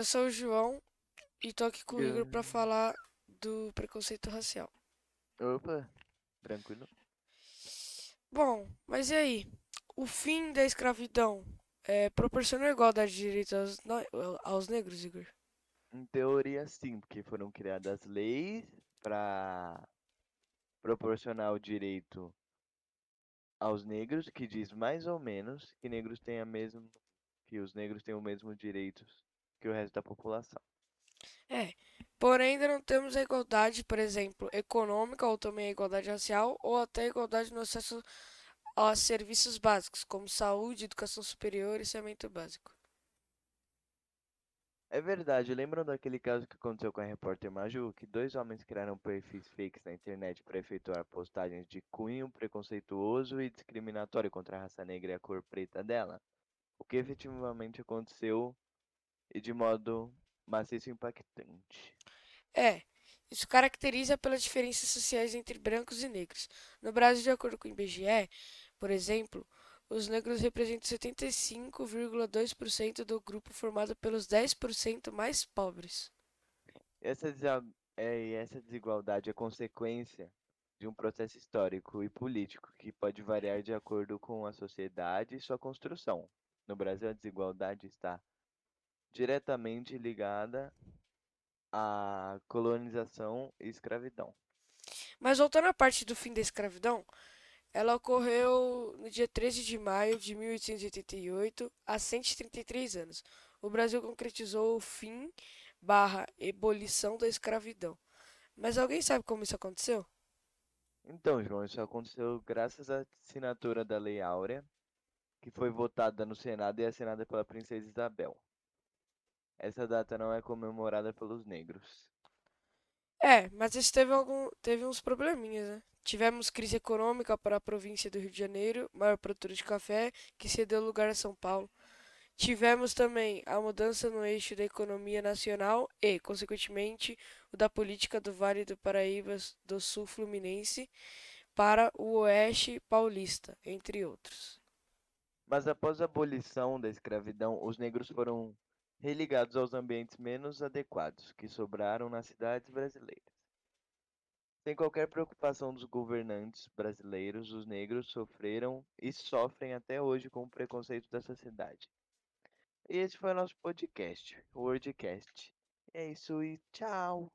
Eu sou o João e tô aqui com o Igor pra falar do preconceito racial. Opa, tranquilo. Bom, mas e aí? O fim da escravidão é, proporcionou igualdade de direitos aos, aos negros, Igor? Em teoria, sim, porque foram criadas leis para proporcionar o direito aos negros, que diz mais ou menos que negros têm a mesmo, que os negros têm o mesmo direitos que o resto da população. É, porém ainda não temos a igualdade, por exemplo, econômica ou também a igualdade racial ou até a igualdade no acesso a serviços básicos, como saúde, educação superior e saneamento básico. É verdade, lembram daquele caso que aconteceu com a repórter Maju, que dois homens criaram perfis fakes na internet para efetuar postagens de cunho preconceituoso e discriminatório contra a raça negra e a cor preta dela? O que efetivamente aconteceu e de modo maciço e impactante. É, isso caracteriza pelas diferenças sociais entre brancos e negros. No Brasil, de acordo com o IBGE, por exemplo, os negros representam 75,2% do grupo formado pelos 10% mais pobres. Essa, é, essa desigualdade é consequência de um processo histórico e político que pode variar de acordo com a sociedade e sua construção. No Brasil, a desigualdade está diretamente ligada à colonização e escravidão. Mas voltando à parte do fim da escravidão, ela ocorreu no dia 13 de maio de 1888, há 133 anos. O Brasil concretizou o fim barra abolição da escravidão. Mas alguém sabe como isso aconteceu? Então, João, isso aconteceu graças à assinatura da Lei Áurea, que foi votada no Senado e assinada pela Princesa Isabel. Essa data não é comemorada pelos negros. É, mas isso teve algum, teve uns probleminhas, né? Tivemos crise econômica para a província do Rio de Janeiro, maior produtora de café, que cedeu lugar a São Paulo. Tivemos também a mudança no eixo da economia nacional e, consequentemente, o da política do Vale do Paraíba do Sul Fluminense para o Oeste Paulista, entre outros. Mas após a abolição da escravidão, os negros foram religados aos ambientes menos adequados que sobraram nas cidades brasileiras. Sem qualquer preocupação dos governantes brasileiros, os negros sofreram e sofrem até hoje com o preconceito da sociedade. E esse foi o nosso podcast, o Wordcast. É isso e tchau!